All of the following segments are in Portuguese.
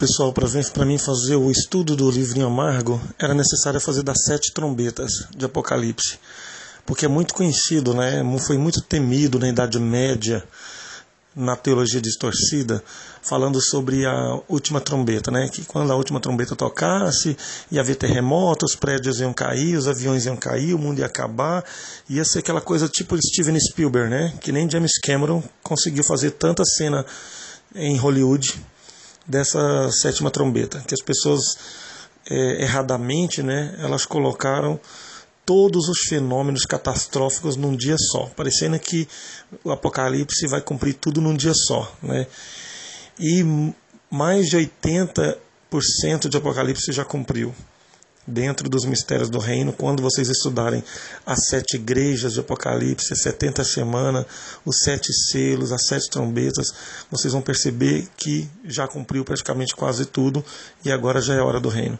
Pessoal, para mim fazer o estudo do livrinho amargo, era necessário fazer das sete trombetas de Apocalipse. Porque é muito conhecido, né? foi muito temido na Idade Média, na teologia distorcida, falando sobre a última trombeta, né? Que quando a última trombeta tocasse, ia haver terremotos, os prédios iam cair, os aviões iam cair, o mundo ia acabar, ia ser aquela coisa tipo Steven Spielberg, né? Que nem James Cameron conseguiu fazer tanta cena em Hollywood dessa sétima trombeta, que as pessoas é, erradamente, né, elas colocaram todos os fenômenos catastróficos num dia só, parecendo que o Apocalipse vai cumprir tudo num dia só, né? E mais de 80% de Apocalipse já cumpriu dentro dos mistérios do reino, quando vocês estudarem as sete igrejas de Apocalipse, as 70 semanas, os sete selos, as sete trombetas, vocês vão perceber que já cumpriu praticamente quase tudo e agora já é hora do reino.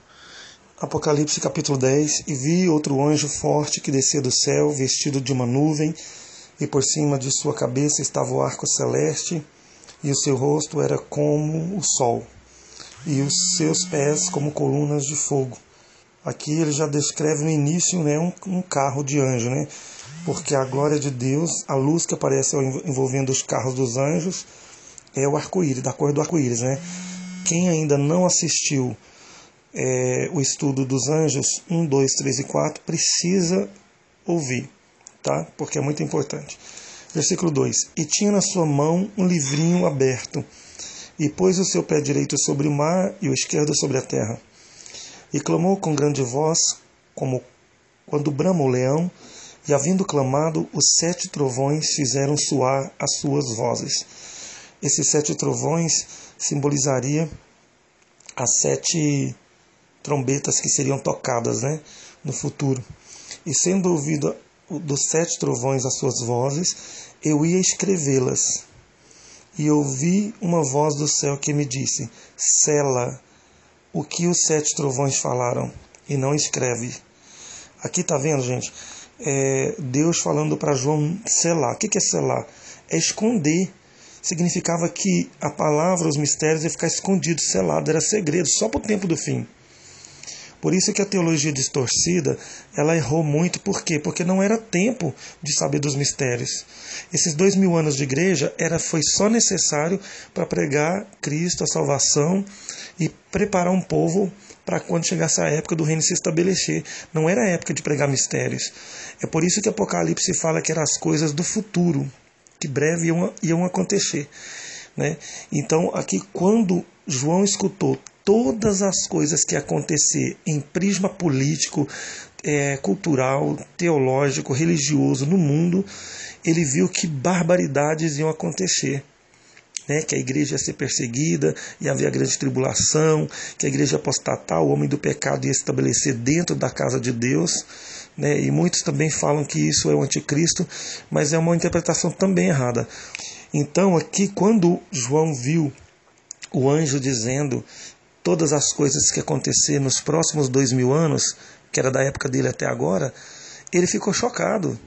Apocalipse capítulo 10 E vi outro anjo forte que descia do céu, vestido de uma nuvem, e por cima de sua cabeça estava o arco celeste, e o seu rosto era como o sol, e os seus pés como colunas de fogo Aqui ele já descreve no início né, um, um carro de anjo, né? porque a glória de Deus, a luz que aparece envolvendo os carros dos anjos, é o arco-íris, da cor do arco-íris. Né? Quem ainda não assistiu é, o estudo dos anjos 1, 2, 3 e 4 precisa ouvir, tá? porque é muito importante. Versículo 2: E tinha na sua mão um livrinho aberto, e pôs o seu pé direito sobre o mar e o esquerdo sobre a terra e clamou com grande voz, como quando brama o leão, e havendo clamado, os sete trovões fizeram soar as suas vozes. Esses sete trovões simbolizaria as sete trombetas que seriam tocadas né, no futuro. E sendo ouvido dos sete trovões as suas vozes, eu ia escrevê-las. E ouvi uma voz do céu que me disse: Sela o que os sete trovões falaram e não escreve. Aqui está vendo, gente? É Deus falando para João selar. O que é selar? É esconder. Significava que a palavra, os mistérios, ia ficar escondido, selado, era segredo, só para o tempo do fim. Por isso que a teologia distorcida, ela errou muito. Por quê? Porque não era tempo de saber dos mistérios. Esses dois mil anos de igreja era, foi só necessário para pregar Cristo, a salvação e preparar um povo para quando chegasse a época do reino se estabelecer. Não era a época de pregar mistérios. É por isso que Apocalipse fala que eram as coisas do futuro, que breve iam, iam acontecer. Né? Então, aqui, quando João escutou todas as coisas que acontecer em prisma político, é, cultural, teológico, religioso no mundo, ele viu que barbaridades iam acontecer. Né, que a igreja ia ser perseguida, ia haver a grande tribulação, que a igreja apostatar, o homem do pecado ia estabelecer dentro da casa de Deus. Né, e muitos também falam que isso é o anticristo, mas é uma interpretação também errada. Então, aqui, quando João viu o anjo dizendo todas as coisas que acontecer nos próximos dois mil anos, que era da época dele até agora, ele ficou chocado.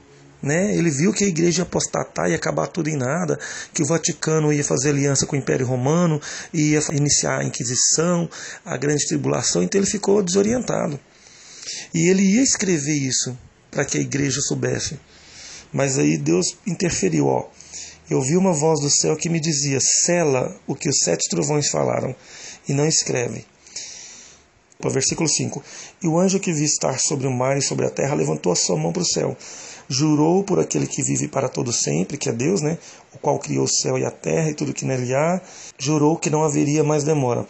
Né? Ele viu que a igreja ia apostatar e acabar tudo em nada, que o Vaticano ia fazer aliança com o Império Romano, ia iniciar a Inquisição, a Grande Tribulação, então ele ficou desorientado. E ele ia escrever isso para que a igreja soubesse. Mas aí Deus interferiu, ó. Eu ouvi uma voz do céu que me dizia: Sela o que os sete trovões falaram, e não escreve. Versículo 5: E o anjo que vi estar sobre o mar e sobre a terra levantou a sua mão para o céu, jurou por aquele que vive para todo sempre, que é Deus, né? O qual criou o céu e a terra e tudo que nele há, jurou que não haveria mais demora.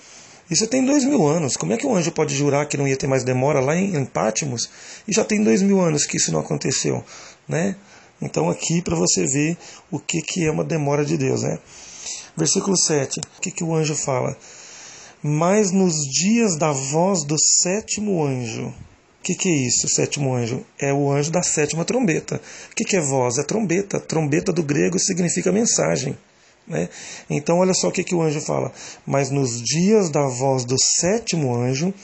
Isso tem dois mil anos. Como é que um anjo pode jurar que não ia ter mais demora lá em, em Pátimos? E já tem dois mil anos que isso não aconteceu, né? Então aqui para você ver o que, que é uma demora de Deus, né? Versículo 7. O que, que o anjo fala? Mas nos dias da voz do sétimo anjo. O que, que é isso, o sétimo anjo? É o anjo da sétima trombeta. O que, que é voz? É trombeta. Trombeta do grego significa mensagem. Né? Então, olha só o que, que o anjo fala. Mas nos dias da voz do sétimo anjo,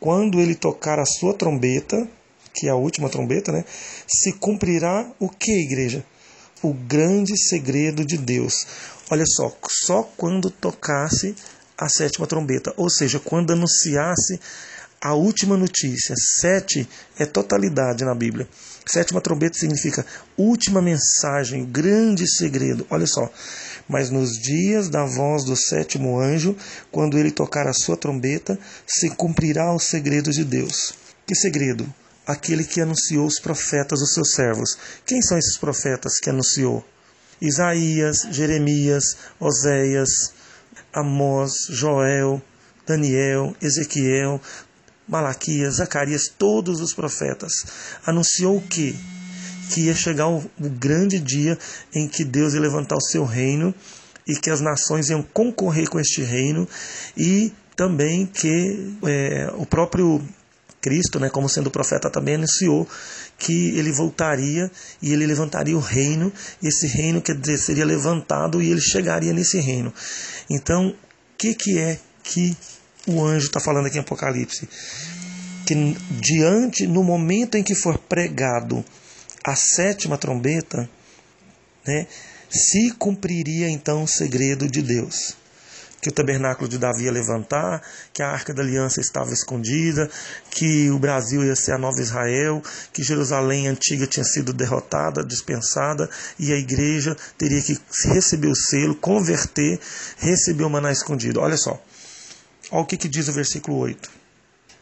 quando ele tocar a sua trombeta, que é a última trombeta, né? se cumprirá o que, igreja? O grande segredo de Deus. Olha só, só quando tocasse a sétima trombeta, ou seja, quando anunciasse a última notícia. Sete é totalidade na Bíblia. Sétima trombeta significa última mensagem, grande segredo. Olha só. Mas nos dias da voz do sétimo anjo, quando ele tocar a sua trombeta, se cumprirá o segredo de Deus. Que segredo? Aquele que anunciou os profetas, os seus servos. Quem são esses profetas que anunciou? Isaías, Jeremias, Oséias, Amós, Joel, Daniel, Ezequiel, Malaquias, Zacarias, todos os profetas. Anunciou o quê? Que ia chegar o, o grande dia em que Deus ia levantar o seu reino e que as nações iam concorrer com este reino e também que é, o próprio Cristo, né, como sendo profeta, também anunciou que ele voltaria e ele levantaria o reino, e esse reino, dizer, seria levantado e ele chegaria nesse reino. Então, o que, que é que o anjo está falando aqui em Apocalipse? Que diante, no momento em que for pregado a sétima trombeta, né, se cumpriria então o segredo de Deus que o tabernáculo de Davi ia levantar, que a arca da aliança estava escondida, que o Brasil ia ser a nova Israel, que Jerusalém antiga tinha sido derrotada, dispensada, e a igreja teria que receber o selo, converter, receber o maná escondido. Olha só. Olha o que, que diz o versículo 8.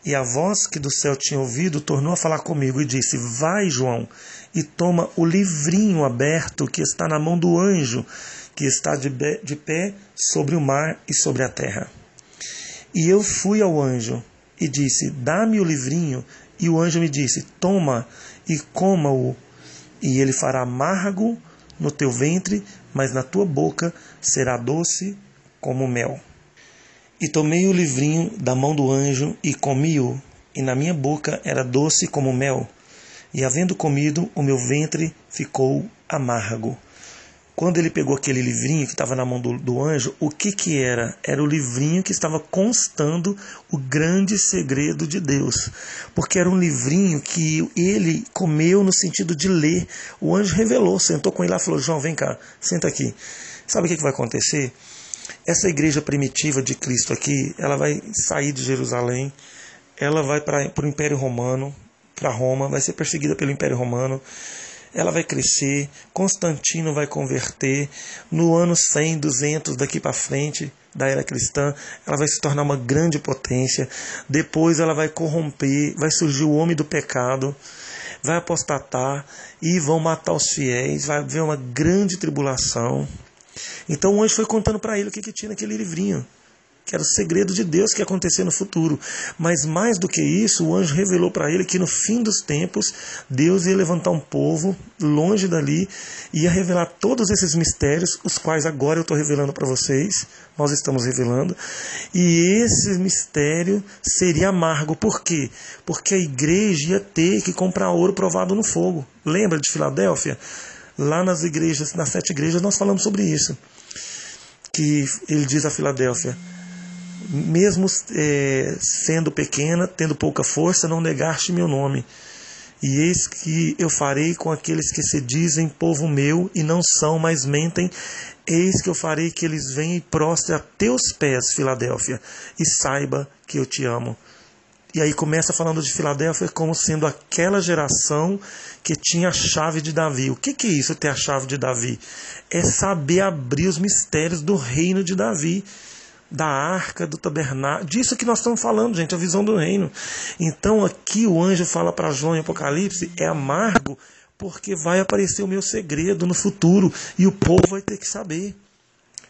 E a voz que do céu tinha ouvido tornou a falar comigo e disse: Vai, João, e toma o livrinho aberto que está na mão do anjo que está de, de pé sobre o mar e sobre a terra. E eu fui ao anjo e disse: Dá-me o livrinho. E o anjo me disse: Toma e coma-o, e ele fará amargo no teu ventre, mas na tua boca será doce como mel. E tomei o livrinho da mão do anjo e comi-o, e na minha boca era doce como mel. E havendo comido, o meu ventre ficou amargo. Quando ele pegou aquele livrinho que estava na mão do, do, anjo, o que que era? Era o livrinho que estava constando o grande segredo de Deus. Porque era um livrinho que ele comeu no sentido de ler. O anjo revelou, sentou com ele lá e falou: João, vem cá, senta aqui. Sabe o que, que vai acontecer? Essa igreja primitiva de Cristo aqui, ela vai sair de Jerusalém, ela vai para o Império Romano, para Roma, vai ser perseguida pelo Império Romano ela vai crescer, Constantino vai converter, no ano 100, 200 daqui para frente da era cristã, ela vai se tornar uma grande potência, depois ela vai corromper, vai surgir o homem do pecado, vai apostatar e vão matar os fiéis, vai haver uma grande tribulação. Então o anjo foi contando para ele o que, que tinha naquele livrinho que era o segredo de Deus que ia acontecer no futuro. Mas mais do que isso, o anjo revelou para ele que no fim dos tempos, Deus ia levantar um povo longe dali, ia revelar todos esses mistérios, os quais agora eu estou revelando para vocês, nós estamos revelando, e esse mistério seria amargo. Por quê? Porque a igreja ia ter que comprar ouro provado no fogo. Lembra de Filadélfia? Lá nas igrejas, nas sete igrejas, nós falamos sobre isso. Que ele diz a Filadélfia: mesmo é, sendo pequena, tendo pouca força, não negaste meu nome. E eis que eu farei com aqueles que se dizem povo meu e não são, mas mentem. Eis que eu farei que eles venham e prostrem a teus pés, Filadélfia, e saiba que eu te amo. E aí começa falando de Filadélfia como sendo aquela geração que tinha a chave de Davi. O que, que é isso, ter a chave de Davi? É saber abrir os mistérios do reino de Davi da arca, do tabernáculo, disso que nós estamos falando, gente, a visão do reino. Então aqui o anjo fala para João em Apocalipse, é amargo, porque vai aparecer o meu segredo no futuro e o povo vai ter que saber.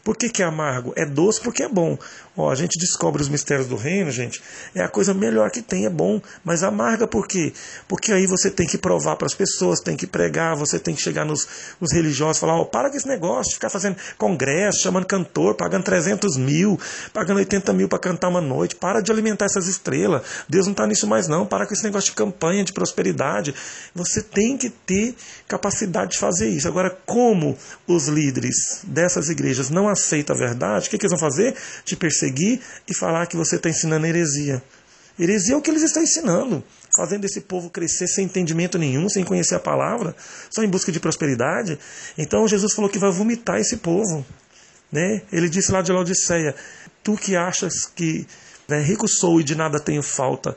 Por que, que é amargo? É doce porque é bom. Ó, a gente descobre os mistérios do reino, gente. É a coisa melhor que tem, é bom. Mas amarga por quê? Porque aí você tem que provar para as pessoas, tem que pregar, você tem que chegar nos, nos religiosos e falar: ó, para com esse negócio ficar fazendo congresso, chamando cantor, pagando 300 mil, pagando 80 mil para cantar uma noite. Para de alimentar essas estrelas. Deus não está nisso mais, não. Para com esse negócio de campanha, de prosperidade. Você tem que ter capacidade de fazer isso. Agora, como os líderes dessas igrejas não aceitam a verdade, o que, que eles vão fazer? Te perseguir e falar que você está ensinando heresia. Heresia é o que eles estão ensinando, fazendo esse povo crescer sem entendimento nenhum, sem conhecer a palavra, só em busca de prosperidade. Então Jesus falou que vai vomitar esse povo. Né? Ele disse lá de Laodiceia: Tu que achas que né, rico sou e de nada tenho falta.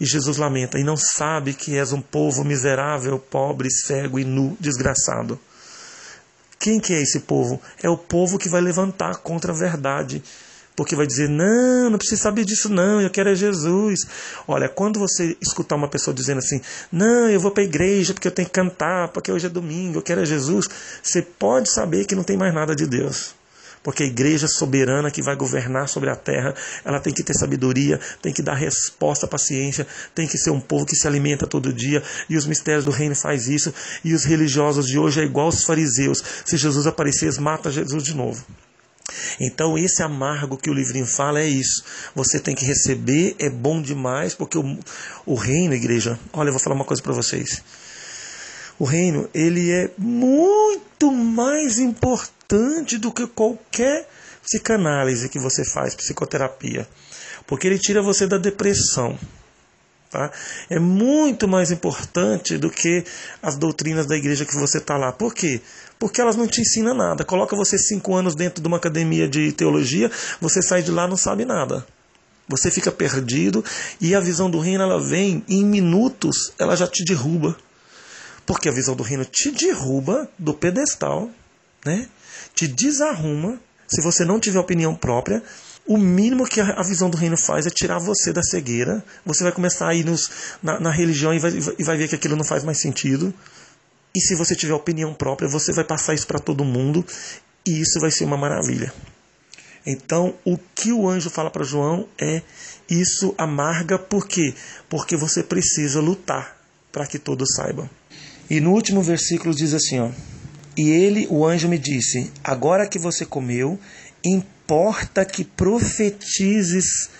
E Jesus lamenta, e não sabe que és um povo miserável, pobre, cego e nu, desgraçado. Quem que é esse povo? É o povo que vai levantar contra a verdade. Porque vai dizer, não, não precisa saber disso não, eu quero é Jesus. Olha, quando você escutar uma pessoa dizendo assim, não, eu vou para a igreja porque eu tenho que cantar, porque hoje é domingo, eu quero é Jesus, você pode saber que não tem mais nada de Deus. Porque a igreja soberana que vai governar sobre a terra, ela tem que ter sabedoria, tem que dar resposta à paciência, tem que ser um povo que se alimenta todo dia, e os mistérios do reino faz isso, e os religiosos de hoje é igual aos fariseus. Se Jesus aparecer, matam Jesus de novo. Então, esse amargo que o livrinho fala é isso. Você tem que receber, é bom demais, porque o, o reino, igreja, olha, eu vou falar uma coisa para vocês. O reino, ele é muito mais importante do que qualquer psicanálise que você faz, psicoterapia. Porque ele tira você da depressão. Tá? É muito mais importante do que as doutrinas da igreja que você está lá. Por quê? Porque elas não te ensinam nada. Coloca você cinco anos dentro de uma academia de teologia, você sai de lá não sabe nada. Você fica perdido e a visão do reino ela vem em minutos, ela já te derruba. Porque a visão do reino te derruba do pedestal, né? Te desarruma. Se você não tiver opinião própria, o mínimo que a visão do reino faz é tirar você da cegueira. Você vai começar a ir nos, na, na religião e vai, e vai ver que aquilo não faz mais sentido. E se você tiver opinião própria, você vai passar isso para todo mundo e isso vai ser uma maravilha. Então, o que o anjo fala para João é: isso amarga, por quê? Porque você precisa lutar para que todos saibam. E no último versículo diz assim, ó: E ele, o anjo me disse: Agora que você comeu, importa que profetizes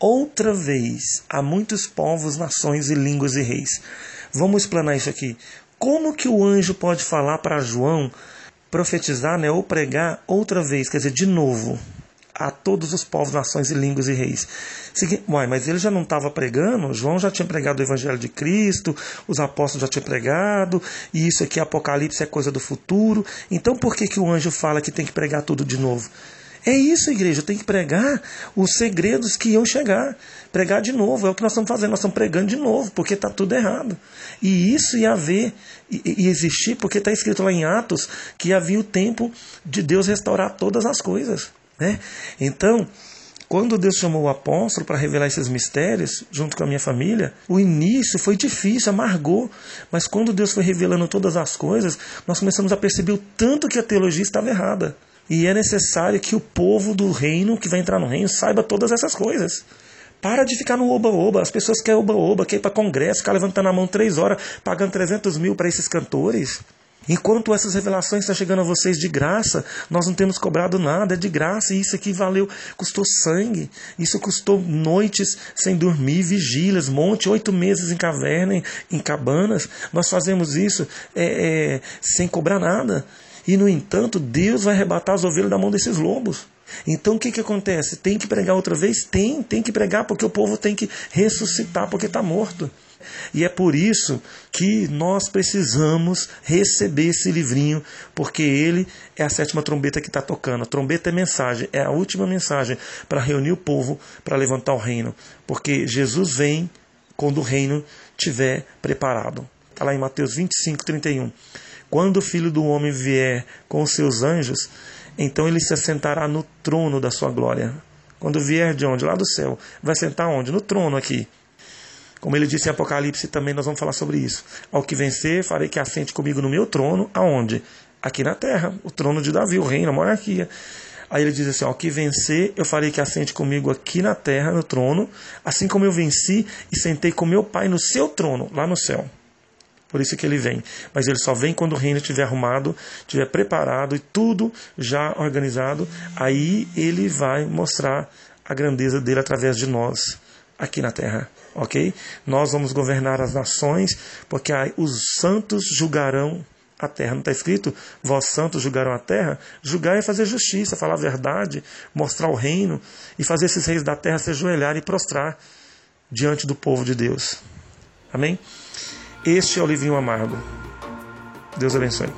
outra vez a muitos povos, nações e línguas e reis. Vamos explanar isso aqui. Como que o anjo pode falar para João profetizar, né, ou pregar outra vez, quer dizer, de novo? A todos os povos, nações e línguas e reis. Uai, mas ele já não estava pregando? João já tinha pregado o Evangelho de Cristo, os apóstolos já tinham pregado, e isso aqui, Apocalipse, é coisa do futuro. Então por que, que o anjo fala que tem que pregar tudo de novo? É isso, igreja, tem que pregar os segredos que iam chegar. Pregar de novo, é o que nós estamos fazendo, nós estamos pregando de novo, porque está tudo errado. E isso ia haver e, existir, porque está escrito lá em Atos que havia o tempo de Deus restaurar todas as coisas. Né? Então, quando Deus chamou o apóstolo para revelar esses mistérios, junto com a minha família, o início foi difícil, amargou. Mas quando Deus foi revelando todas as coisas, nós começamos a perceber o tanto que a teologia estava errada. E é necessário que o povo do reino, que vai entrar no reino, saiba todas essas coisas. Para de ficar no oba-oba. As pessoas querem oba-oba, querem ir para congresso, ficar levantando a mão três horas, pagando 300 mil para esses cantores. Enquanto essas revelações estão chegando a vocês de graça, nós não temos cobrado nada, é de graça, e isso aqui valeu, custou sangue, isso custou noites sem dormir, vigílias, monte, oito meses em caverna, em, em cabanas. Nós fazemos isso é, é, sem cobrar nada. E no entanto, Deus vai arrebatar as ovelhas da mão desses lobos. Então o que, que acontece? Tem que pregar outra vez? Tem, tem que pregar porque o povo tem que ressuscitar porque está morto. E é por isso que nós precisamos receber esse livrinho, porque ele é a sétima trombeta que está tocando. A trombeta é mensagem, é a última mensagem para reunir o povo, para levantar o reino. Porque Jesus vem quando o reino estiver preparado. Está lá em Mateus 25, 31. Quando o filho do homem vier com os seus anjos, então ele se assentará no trono da sua glória. Quando vier de onde? Lá do céu. Vai sentar onde? No trono aqui. Como ele disse em Apocalipse também, nós vamos falar sobre isso. Ao que vencer, farei que assente comigo no meu trono. Aonde? Aqui na terra. O trono de Davi, o reino, a monarquia. Aí ele diz assim: Ao que vencer, eu farei que assente comigo aqui na terra, no trono, assim como eu venci e sentei com meu pai no seu trono, lá no céu. Por isso que ele vem. Mas ele só vem quando o reino estiver arrumado, estiver preparado e tudo já organizado. Aí ele vai mostrar a grandeza dele através de nós aqui na terra. Ok? Nós vamos governar as nações, porque os santos julgarão a terra. Não está escrito, vós santos julgarão a terra? Julgar é fazer justiça, falar a verdade, mostrar o reino e fazer esses reis da terra se ajoelhar e prostrar diante do povo de Deus. Amém? Este é o livrinho amargo. Deus abençoe.